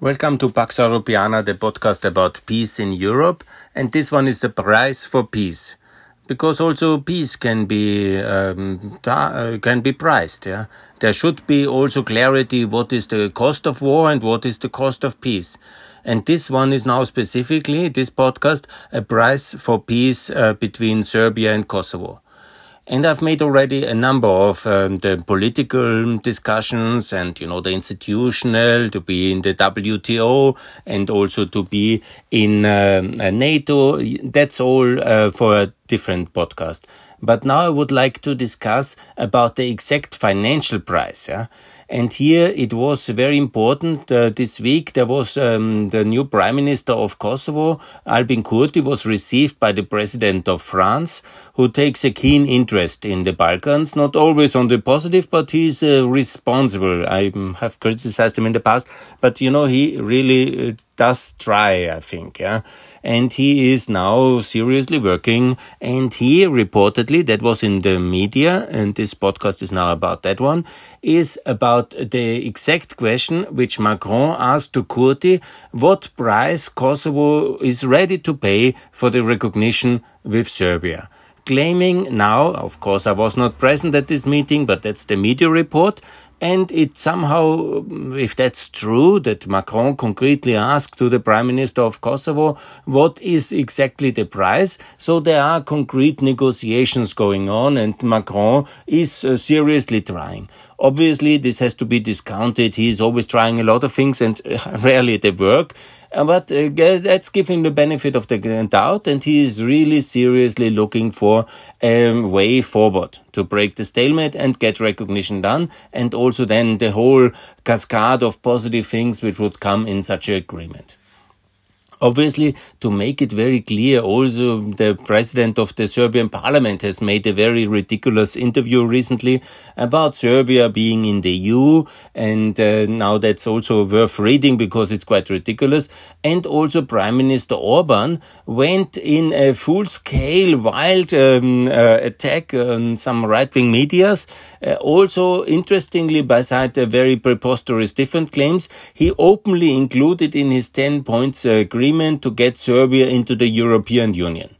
Welcome to Pax Europiana, the podcast about peace in Europe. And this one is the price for peace. Because also peace can be um, uh, can be priced. Yeah? There should be also clarity what is the cost of war and what is the cost of peace. And this one is now specifically this podcast a price for peace uh, between Serbia and Kosovo. And I've made already a number of um, the political discussions and, you know, the institutional to be in the WTO and also to be in um, uh, NATO. That's all uh, for a different podcast. But now I would like to discuss about the exact financial price. Yeah? And here it was very important. Uh, this week there was um, the new Prime Minister of Kosovo, Albin Kurti, was received by the President of France, who takes a keen interest in the Balkans, not always on the positive, but he's uh, responsible. I have criticized him in the past, but you know, he really uh, does try, I think, yeah. And he is now seriously working. And he reportedly, that was in the media, and this podcast is now about that one, is about the exact question which Macron asked to Kurti, what price Kosovo is ready to pay for the recognition with Serbia claiming now, of course, I was not present at this meeting, but that's the media report, and it somehow, if that's true, that Macron concretely asked to the Prime Minister of Kosovo, what is exactly the price? So there are concrete negotiations going on, and Macron is uh, seriously trying. Obviously, this has to be discounted. He is always trying a lot of things, and uh, rarely they work. Uh, but uh, let's give him the benefit of the doubt, and he is really seriously looking for a way forward to break the stalemate and get recognition done, and also then the whole cascade of positive things which would come in such an agreement. Obviously, to make it very clear, also the president of the Serbian parliament has made a very ridiculous interview recently about Serbia being in the EU. And uh, now that's also worth reading because it's quite ridiculous. And also Prime Minister Orban went in a full scale wild um, uh, attack on some right wing medias. Uh, also, interestingly, beside very preposterous different claims, he openly included in his 10 points agreement agreement to get Serbia into the European Union.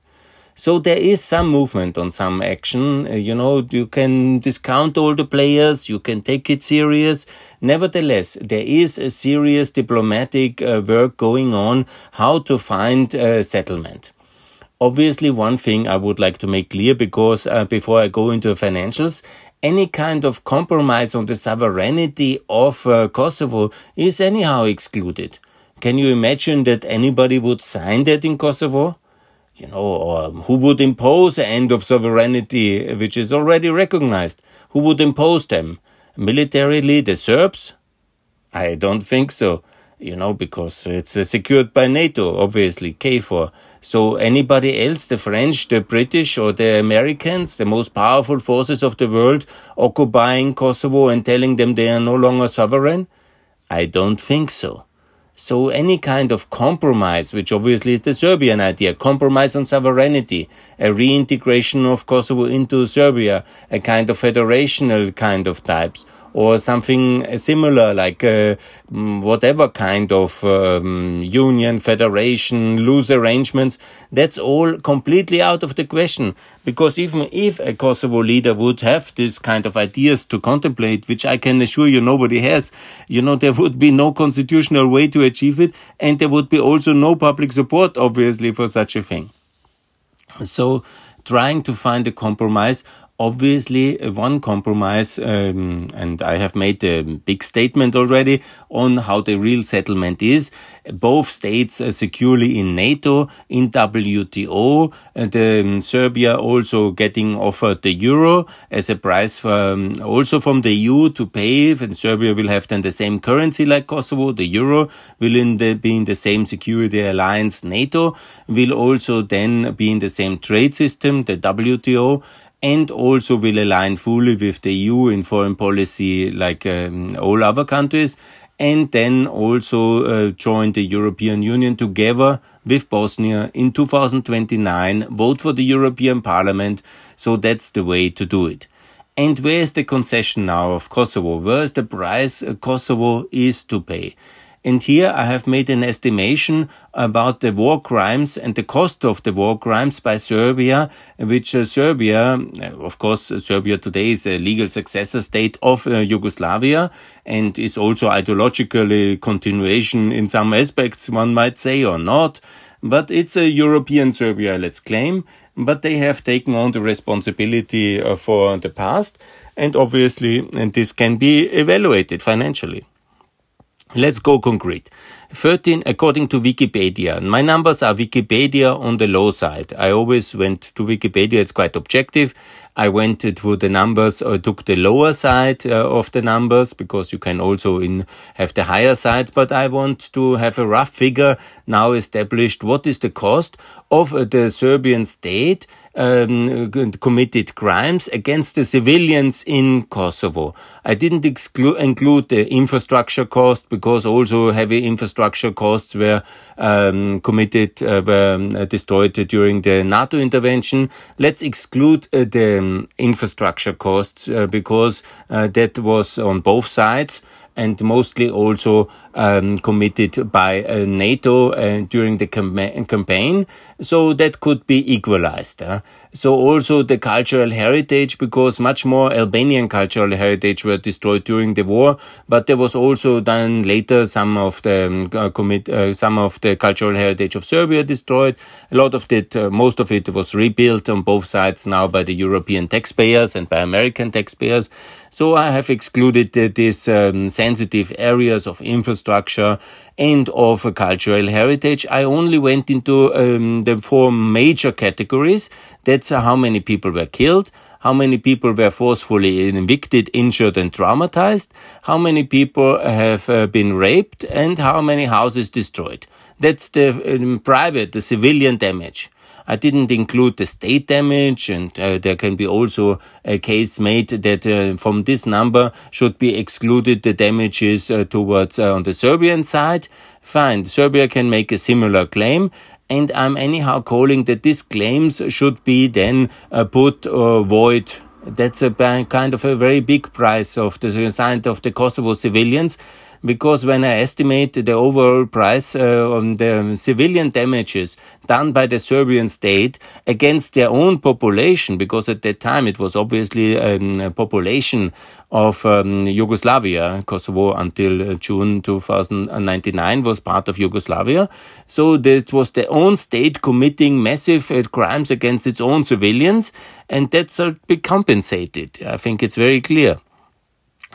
So there is some movement on some action. Uh, you know, you can discount all the players, you can take it serious. Nevertheless, there is a serious diplomatic uh, work going on how to find a settlement. Obviously, one thing I would like to make clear because uh, before I go into financials, any kind of compromise on the sovereignty of uh, Kosovo is anyhow excluded. Can you imagine that anybody would sign that in Kosovo? You know, or who would impose an end of sovereignty which is already recognized? Who would impose them? Militarily, the Serbs? I don't think so. You know, because it's uh, secured by NATO, obviously, KFOR. So anybody else, the French, the British, or the Americans, the most powerful forces of the world, occupying Kosovo and telling them they are no longer sovereign? I don't think so. So any kind of compromise, which obviously is the Serbian idea, compromise on sovereignty, a reintegration of Kosovo into Serbia, a kind of federational kind of types, or something similar, like uh, mm, whatever kind of um, union, federation, loose arrangements, that's all completely out of the question. Because even if a Kosovo leader would have this kind of ideas to contemplate, which I can assure you nobody has, you know, there would be no constitutional way to achieve it, and there would be also no public support, obviously, for such a thing. So, trying to find a compromise obviously uh, one compromise, um, and I have made a big statement already on how the real settlement is. Both states are securely in NATO, in WTO, and um, Serbia also getting offered the euro as a price for, um, also from the EU to pay, and Serbia will have then the same currency like Kosovo. The euro will in the, be in the same security alliance. NATO will also then be in the same trade system, the WTO and also will align fully with the EU in foreign policy like um, all other countries and then also uh, join the European Union together with Bosnia in 2029, vote for the European Parliament. So that's the way to do it. And where is the concession now of Kosovo? Where is the price Kosovo is to pay? And here I have made an estimation about the war crimes and the cost of the war crimes by Serbia, which uh, Serbia, uh, of course, uh, Serbia today is a legal successor state of uh, Yugoslavia and is also ideologically continuation in some aspects, one might say, or not. But it's a European Serbia, let's claim. But they have taken on the responsibility uh, for the past. And obviously, and this can be evaluated financially. Let's go concrete. 13 according to Wikipedia. My numbers are Wikipedia on the low side. I always went to Wikipedia. It's quite objective. I went to the numbers or took the lower side uh, of the numbers because you can also in have the higher side. But I want to have a rough figure now established. What is the cost of uh, the Serbian state um, committed crimes against the civilians in Kosovo. I didn't exclude, include the infrastructure cost because also heavy infrastructure costs were um, committed, uh, were um, destroyed during the NATO intervention. Let's exclude uh, the um, infrastructure costs uh, because uh, that was on both sides and mostly also um, committed by uh, NATO uh, during the cam- campaign. So that could be equalized. So also the cultural heritage, because much more Albanian cultural heritage were destroyed during the war, but there was also then later some of the um, uh, commit, uh, some of the cultural heritage of Serbia destroyed. A lot of it, uh, most of it was rebuilt on both sides now by the European taxpayers and by American taxpayers. So I have excluded these um, sensitive areas of infrastructure and of cultural heritage. I only went into um, the four major categories. That's how many people were killed, how many people were forcefully evicted, injured, and traumatized, how many people have uh, been raped, and how many houses destroyed. That's the um, private, the civilian damage. I didn't include the state damage, and uh, there can be also a case made that uh, from this number should be excluded. The damages uh, towards uh, on the Serbian side. Fine, Serbia can make a similar claim, and I'm anyhow calling that these claims should be then uh, put or void. That's a kind of a very big price of the side of the Kosovo civilians because when I estimate the overall price uh, on the civilian damages done by the Serbian state against their own population, because at that time it was obviously um, a population of um, Yugoslavia, Kosovo until uh, June 2099 was part of Yugoslavia. So that was their own state committing massive uh, crimes against its own civilians, and that should be compensated. I think it's very clear.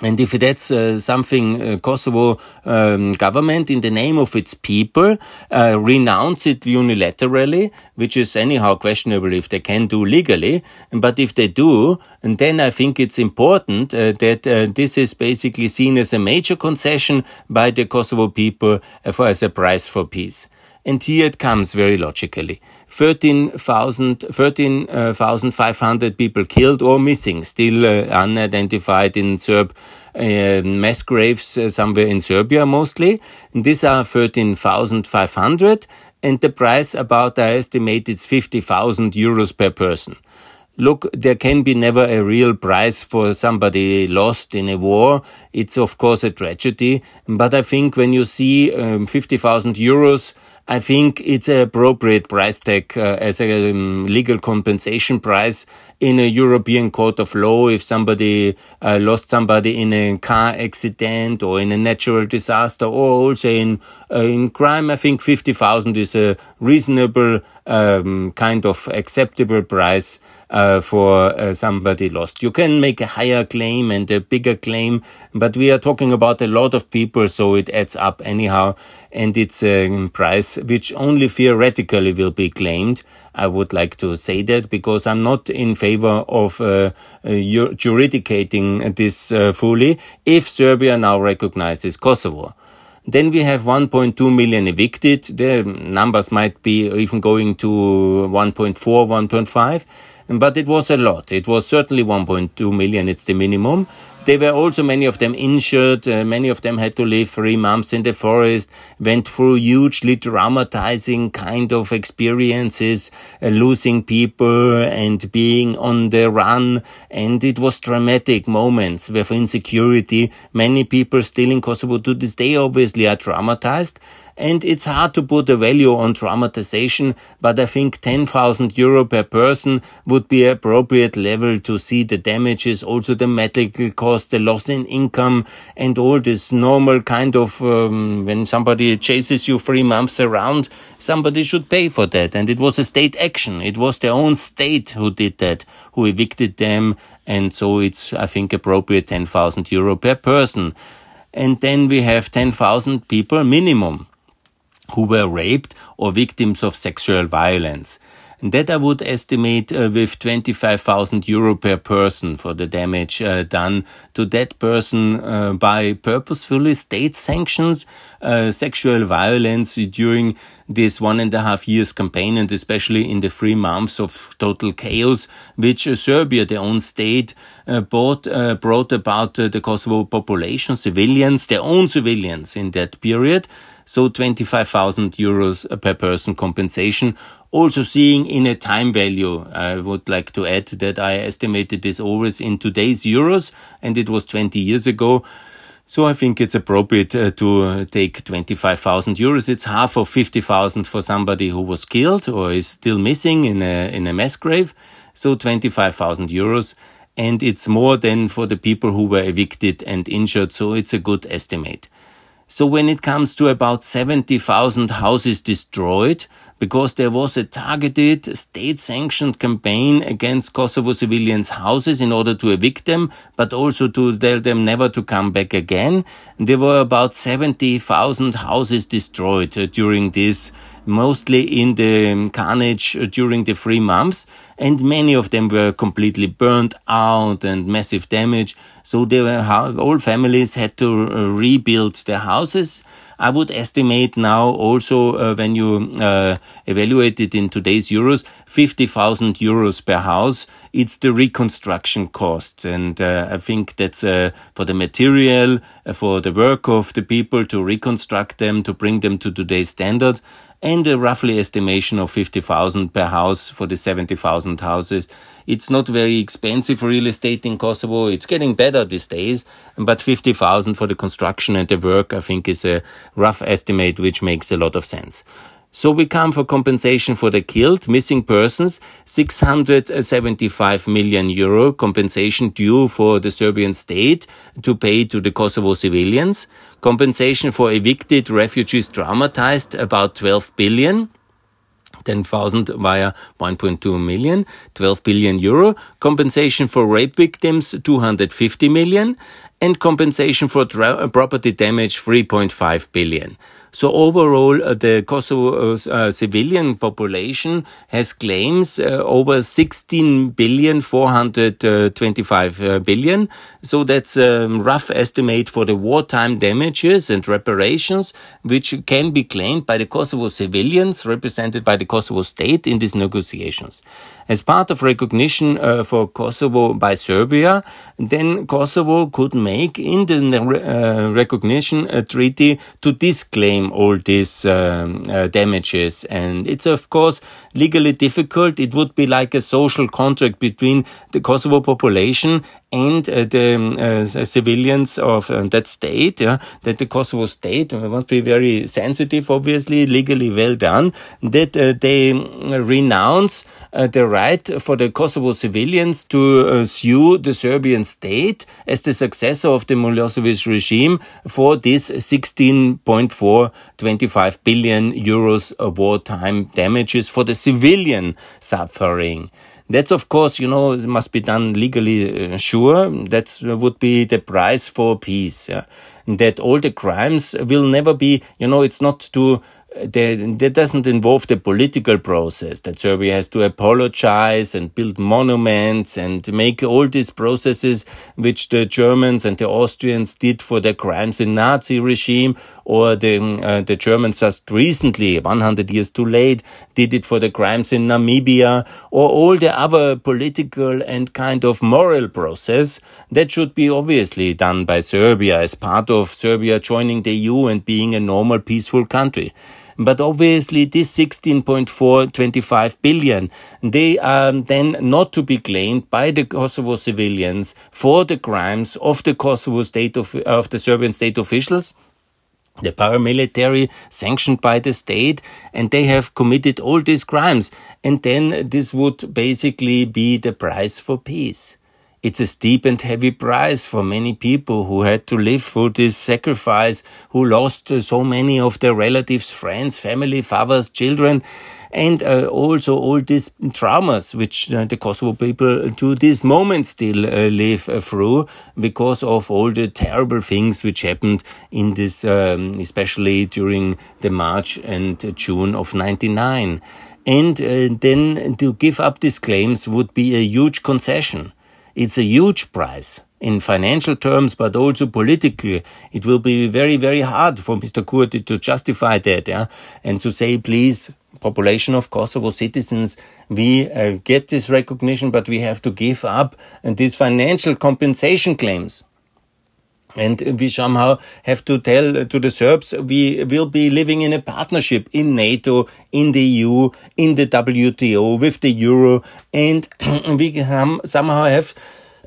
And if that's uh, something uh, Kosovo um, government, in the name of its people, uh, renounce it unilaterally, which is anyhow questionable if they can do legally. But if they do, and then I think it's important uh, that uh, this is basically seen as a major concession by the Kosovo people uh, for as a price for peace. And here it comes very logically. 13,500 13, uh, people killed or missing, still uh, unidentified in Serb uh, mass graves uh, somewhere in Serbia mostly. And these are 13,500 and the price about I estimate it's 50,000 euros per person. Look, there can be never a real price for somebody lost in a war. It's of course a tragedy, but I think when you see um, 50,000 euros I think it's an appropriate price tag uh, as a um, legal compensation price in a European court of law if somebody uh, lost somebody in a car accident or in a natural disaster or also in uh, in crime. I think fifty thousand is a reasonable um, kind of acceptable price uh, for uh, somebody lost. You can make a higher claim and a bigger claim, but we are talking about a lot of people, so it adds up anyhow, and it's a price which only theoretically will be claimed. I would like to say that because I'm not in favor of uh, uh, juridicating this uh, fully if Serbia now recognizes Kosovo. Then we have 1.2 million evicted. The numbers might be even going to 1.4, 1.5 but it was a lot. It was certainly 1.2 million, it's the minimum. They were also many of them injured. Uh, many of them had to live three months in the forest, went through hugely traumatizing kind of experiences, uh, losing people and being on the run. And it was dramatic moments with insecurity. Many people still in Kosovo to this day obviously are traumatized. And it's hard to put a value on traumatization, but I think 10,000 euro per person would be appropriate level to see the damages, also the medical cost, the loss in income, and all this normal kind of, um, when somebody chases you three months around, somebody should pay for that. And it was a state action. It was their own state who did that, who evicted them. And so it's, I think, appropriate 10,000 euro per person. And then we have 10,000 people minimum who were raped or victims of sexual violence. And that I would estimate uh, with 25,000 euro per person for the damage uh, done to that person uh, by purposefully state sanctions, uh, sexual violence during this one and a half years campaign and especially in the three months of total chaos, which uh, Serbia, their own state, uh, brought, brought about the Kosovo population, civilians, their own civilians in that period so 25,000 euros per person compensation. Also seeing in a time value, I would like to add that I estimated this always in today's euros and it was 20 years ago. So I think it's appropriate uh, to uh, take 25,000 euros. It's half of 50,000 for somebody who was killed or is still missing in a, in a mass grave. So 25,000 euros. And it's more than for the people who were evicted and injured. So it's a good estimate. So when it comes to about 70,000 houses destroyed, because there was a targeted state sanctioned campaign against Kosovo civilians' houses in order to evict them, but also to tell them never to come back again. And there were about 70,000 houses destroyed uh, during this mostly in the carnage during the three months, and many of them were completely burned out and massive damage. So they were, all families had to uh, rebuild their houses. I would estimate now also uh, when you uh, evaluate it in today's euros, 50,000 euros per house. It's the reconstruction costs. And uh, I think that's uh, for the material, uh, for the work of the people to reconstruct them, to bring them to today's standard and a roughly estimation of 50,000 per house for the 70,000 houses. It's not very expensive real estate in Kosovo. It's getting better these days, but 50,000 for the construction and the work, I think is a rough estimate, which makes a lot of sense. So we come for compensation for the killed, missing persons, 675 million euro compensation due for the Serbian state to pay to the Kosovo civilians, compensation for evicted refugees traumatized, about 12 billion. 10,000 via 1.2 million, 12 billion euro, compensation for rape victims 250 million, and compensation for property damage 3.5 billion. So overall, uh, the Kosovo uh, uh, civilian population has claims over 16 billion, 425 uh. So that's a rough estimate for the wartime damages and reparations, which can be claimed by the Kosovo civilians represented by the Kosovo state in these negotiations. As part of recognition uh, for Kosovo by Serbia, then Kosovo could make in the recognition treaty to disclaim all these um, uh, damages. And it's, of course, legally difficult. It would be like a social contract between the Kosovo population and uh, the um, uh, civilians of uh, that state, yeah, that the Kosovo state must be very sensitive, obviously, legally well done, that uh, they renounce uh, the right for the Kosovo civilians to uh, sue the Serbian state as the successor of the Milosevic regime for this 16.425 billion euros wartime damages for the civilian suffering. That's of course, you know, it must be done legally uh, sure. That would be the price for peace. Yeah? That all the crimes will never be, you know, it's not to that doesn't involve the political process that Serbia has to apologize and build monuments and make all these processes which the Germans and the Austrians did for their crimes in Nazi regime or the uh, the Germans just recently 100 years too late did it for the crimes in Namibia or all the other political and kind of moral process that should be obviously done by Serbia as part of Serbia joining the EU and being a normal peaceful country. But obviously, this 16.425 billion, they are then not to be claimed by the Kosovo civilians for the crimes of the Kosovo state of, of the Serbian state officials. The paramilitary sanctioned by the state and they have committed all these crimes. And then this would basically be the price for peace it's a steep and heavy price for many people who had to live through this sacrifice, who lost uh, so many of their relatives, friends, family, fathers, children, and uh, also all these traumas which uh, the Kosovo people to this moment still uh, live uh, through because of all the terrible things which happened in this, um, especially during the March and June of 99. And uh, then to give up these claims would be a huge concession. It's a huge price in financial terms, but also politically. It will be very, very hard for Mr. Kurti to justify that, yeah, and to say, please, population of Kosovo citizens, we uh, get this recognition, but we have to give up and these financial compensation claims. And we somehow have to tell uh, to the Serbs we will be living in a partnership in NATO, in the EU, in the WTO, with the Euro, and we somehow have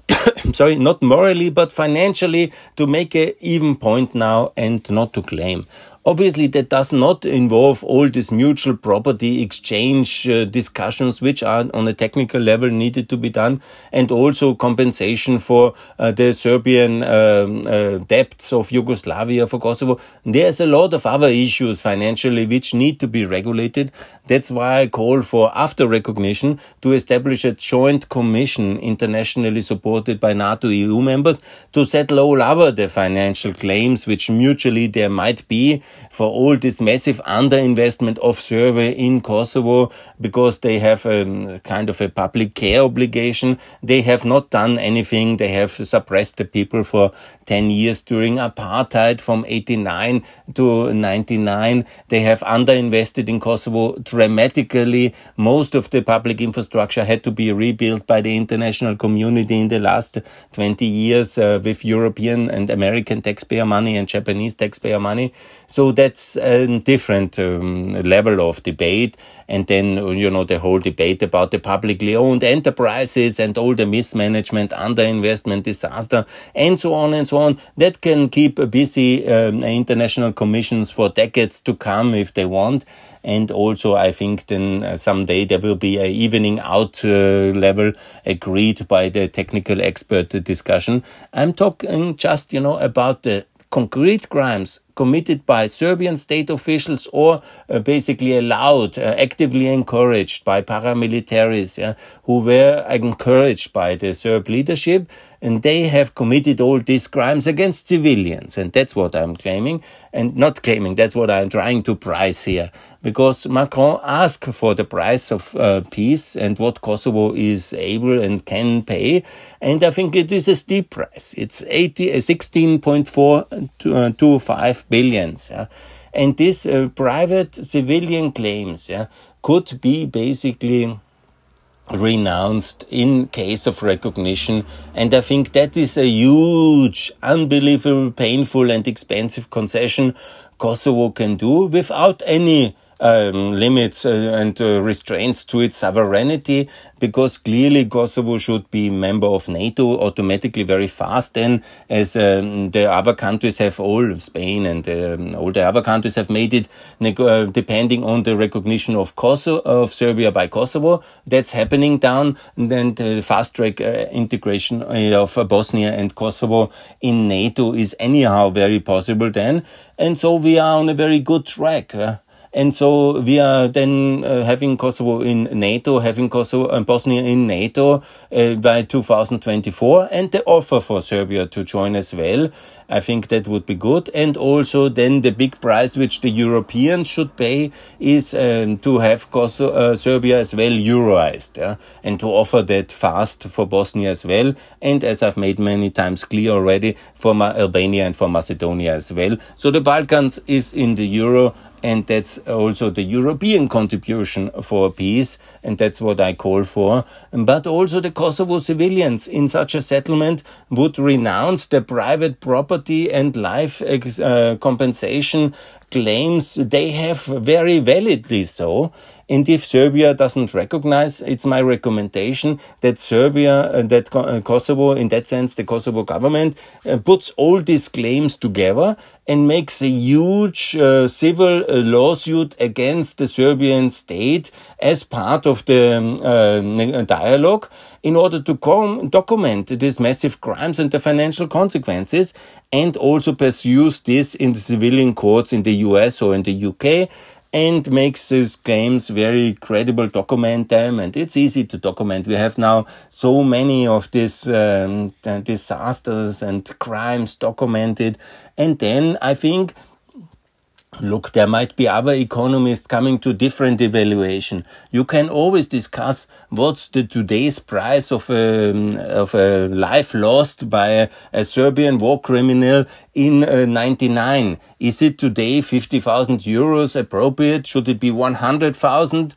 sorry, not morally, but financially to make a even point now and not to claim. Obviously, that does not involve all these mutual property exchange uh, discussions, which are on a technical level needed to be done, and also compensation for uh, the Serbian um, uh, debts of Yugoslavia for Kosovo. There's a lot of other issues financially which need to be regulated. That's why I call for, after recognition, to establish a joint commission internationally supported by NATO EU members to settle all other the financial claims which mutually there might be for all this massive underinvestment of Serbia in Kosovo because they have a kind of a public care obligation. They have not done anything. They have suppressed the people for 10 years during apartheid from 89 to 99. They have underinvested in Kosovo dramatically. Most of the public infrastructure had to be rebuilt by the international community in the last 20 years uh, with European and American taxpayer money and Japanese taxpayer money. So that's a different um, level of debate. And then, you know, the whole debate about the publicly owned enterprises and all the mismanagement, underinvestment, disaster, and so on and so on. That can keep busy um, international commissions for decades to come if they want. And also, I think then uh, someday there will be a evening out uh, level agreed by the technical expert discussion. I'm talking just, you know, about the concrete crimes committed by Serbian state officials or uh, basically allowed, uh, actively encouraged by paramilitaries yeah, who were encouraged by the Serb leadership and they have committed all these crimes against civilians. And that's what I'm claiming, and not claiming, that's what I'm trying to price here. Because Macron asked for the price of uh, peace and what Kosovo is able and can pay. And I think it is a steep price. It's 80, 16.425 billions. Yeah? And these uh, private civilian claims yeah, could be basically renounced in case of recognition. And I think that is a huge, unbelievable, painful and expensive concession Kosovo can do without any um, limits uh, and uh, restraints to its sovereignty because clearly Kosovo should be member of NATO automatically very fast. Then as um, the other countries have all Spain and um, all the other countries have made it uh, depending on the recognition of Kosovo of Serbia by Kosovo that's happening down. And then the fast track uh, integration uh, of Bosnia and Kosovo in NATO is anyhow very possible then. And so we are on a very good track uh, and so we are then uh, having Kosovo in NATO, having Kosovo and Bosnia in NATO uh, by 2024, and the offer for Serbia to join as well. I think that would be good. And also then the big price which the Europeans should pay is um, to have Kosovo, uh, Serbia as well Euroized, yeah? and to offer that fast for Bosnia as well. And as I've made many times clear already, for Albania and for Macedonia as well. So the Balkans is in the Euro and that's also the European contribution for peace, and that's what I call for. But also the Kosovo civilians in such a settlement would renounce their private property and life uh, compensation claims they have very validly so. And if Serbia doesn't recognize, it's my recommendation that Serbia, uh, that uh, Kosovo, in that sense, the Kosovo government uh, puts all these claims together and makes a huge uh, civil uh, lawsuit against the Serbian state as part of the um, uh, dialogue in order to document these massive crimes and the financial consequences and also pursues this in the civilian courts in the US or in the UK and makes these claims very credible, document them, and it's easy to document. We have now so many of these um, disasters and crimes documented, and then I think Look, there might be other economists coming to different evaluation. You can always discuss what's the today's price of a, um, of a life lost by a, a Serbian war criminal in uh, 99. Is it today 50,000 euros appropriate? Should it be 100,000?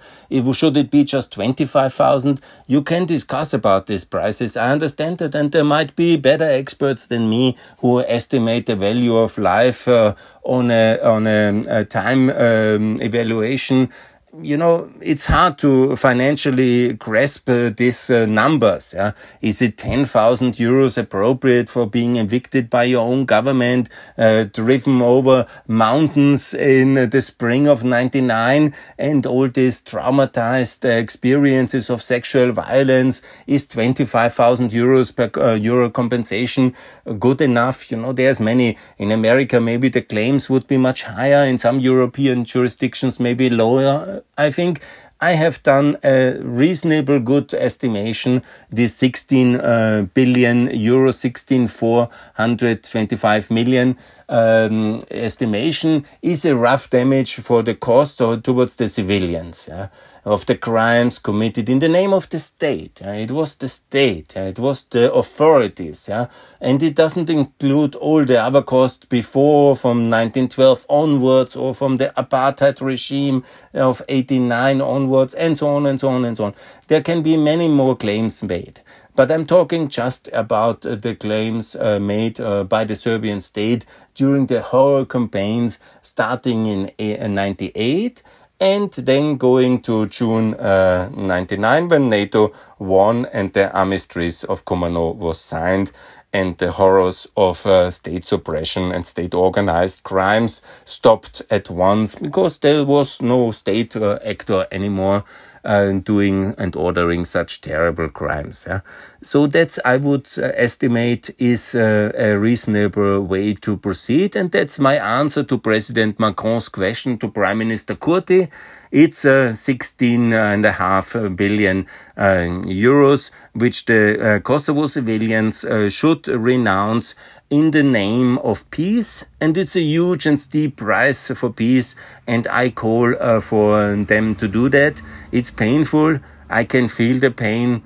Should it be just 25,000? You can discuss about these prices. I understand that, and there might be better experts than me who estimate the value of life uh, on a on a, a time um, evaluation you know, it's hard to financially grasp uh, these uh, numbers. Yeah? Is it 10,000 euros appropriate for being evicted by your own government, uh, driven over mountains in the spring of 99 and all these traumatized uh, experiences of sexual violence? Is 25,000 euros per uh, euro compensation good enough? You know, there's many in America. Maybe the claims would be much higher in some European jurisdictions, maybe lower I think I have done a reasonable good estimation. This 16 uh, billion euro, 16 425 million um, estimation is a rough damage for the cost so towards the civilians. Yeah? of the crimes committed in the name of the state. Uh, it was the state. Uh, it was the authorities. Yeah? And it doesn't include all the other costs before from 1912 onwards or from the apartheid regime of 89 onwards and so on and so on and so on. There can be many more claims made. But I'm talking just about uh, the claims uh, made uh, by the Serbian state during the horror campaigns starting in 98 and then going to June uh, 99 when NATO won and the armistice of Kumano was signed and the horrors of uh, state suppression and state organized crimes stopped at once because there was no state uh, actor anymore uh, doing and ordering such terrible crimes. Yeah? So that's, I would uh, estimate, is uh, a reasonable way to proceed. And that's my answer to President Macron's question to Prime Minister Kurti. It's uh, 16 and a half billion uh, euros, which the uh, Kosovo civilians uh, should renounce in the name of peace. And it's a huge and steep price for peace. And I call uh, for them to do that. It's painful. I can feel the pain.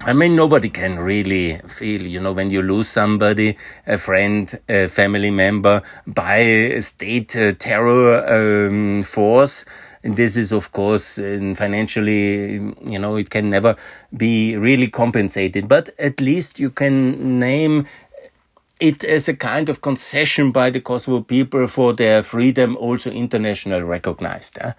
I mean, nobody can really feel, you know, when you lose somebody, a friend, a family member by a state uh, terror um, force. And this is, of course, financially, you know, it can never be really compensated. But at least you can name it as a kind of concession by the Kosovo people for their freedom, also international recognized. Uh?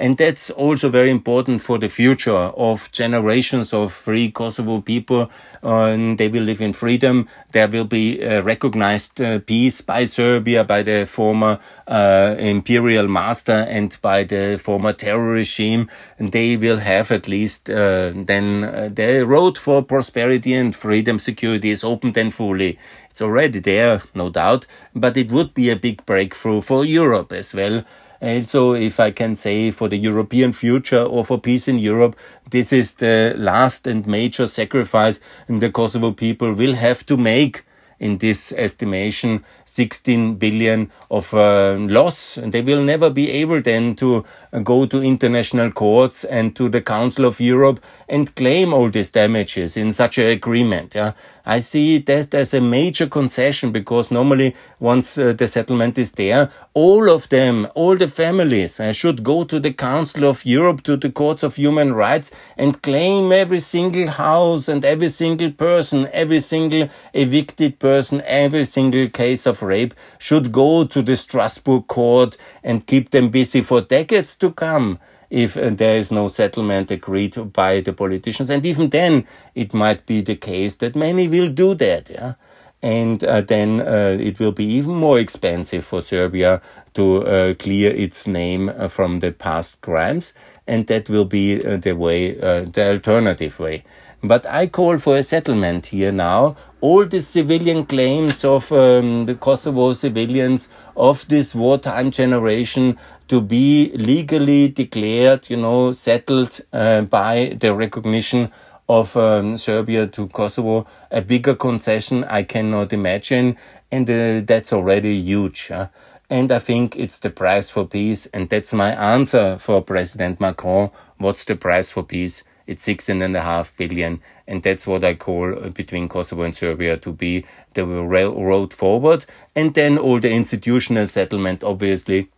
And that's also very important for the future of generations of free Kosovo people. Uh, they will live in freedom. There will be recognized uh, peace by Serbia, by the former uh, imperial master and by the former terror regime. And they will have at least uh, then uh, the road for prosperity and freedom, security is open then fully. It's already there, no doubt, but it would be a big breakthrough for Europe as well. Also, if I can say for the European future or for peace in Europe, this is the last and major sacrifice the Kosovo people will have to make in this estimation 16 billion of uh, loss. And they will never be able then to uh, go to international courts and to the Council of Europe and claim all these damages in such an agreement. Yeah. I see that as a major concession because normally once uh, the settlement is there, all of them, all the families uh, should go to the Council of Europe, to the courts of human rights and claim every single house and every single person, every single evicted person, every single case of rape should go to the Strasbourg court and keep them busy for decades to come if uh, there is no settlement agreed by the politicians. And even then, it might be the case that many will do that. Yeah. And uh, then uh, it will be even more expensive for Serbia to uh, clear its name uh, from the past crimes. And that will be uh, the way, the alternative way. But I call for a settlement here now. All the civilian claims of um, the Kosovo civilians of this wartime generation to be legally declared, you know, settled uh, by the recognition of um, Serbia to Kosovo. A bigger concession I cannot imagine, and uh, that's already huge. Huh? And I think it's the price for peace, and that's my answer for President Macron. What's the price for peace? It's 16 and a half billion. And that's what I call uh, between Kosovo and Serbia to be the road forward. And then all the institutional settlement, obviously,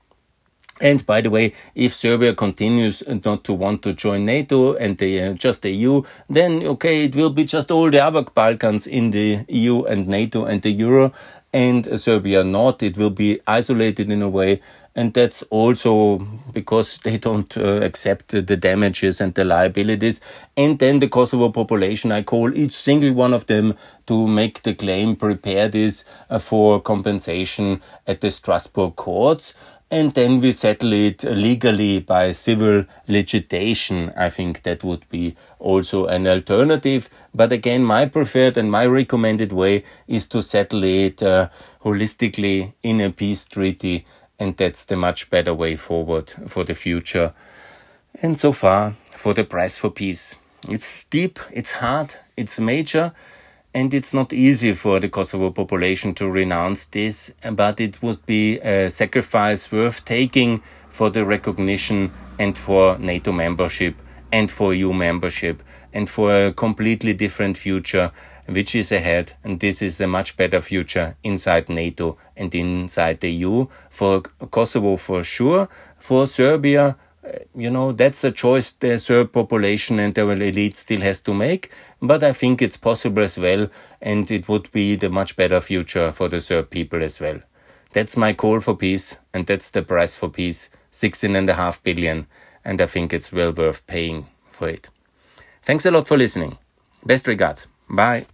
and by the way, if Serbia continues not to want to join NATO and the, uh, just the EU, then okay, it will be just all the other Balkans in the EU and NATO and the Euro, and Serbia not. It will be isolated in a way and that's also because they don't uh, accept the damages and the liabilities. And then the Kosovo population, I call each single one of them to make the claim, prepare this uh, for compensation at the Strasbourg courts. And then we settle it legally by civil legislation. I think that would be also an alternative. But again, my preferred and my recommended way is to settle it uh, holistically in a peace treaty and that's the much better way forward for the future. And so far, for the price for peace. It's steep, it's hard, it's major, and it's not easy for the Kosovo population to renounce this, but it would be a sacrifice worth taking for the recognition and for NATO membership and for EU membership and for a completely different future which is ahead. And this is a much better future inside NATO and inside the EU for Kosovo for sure. For Serbia, uh, you know, that's a choice the Serb population and the elite still has to make. But I think it's possible as well. And it would be the much better future for the Serb people as well. That's my call for peace. And that's the price for peace. 16 and a half billion. And I think it's well worth paying for it. Thanks a lot for listening. Best regards. Bye.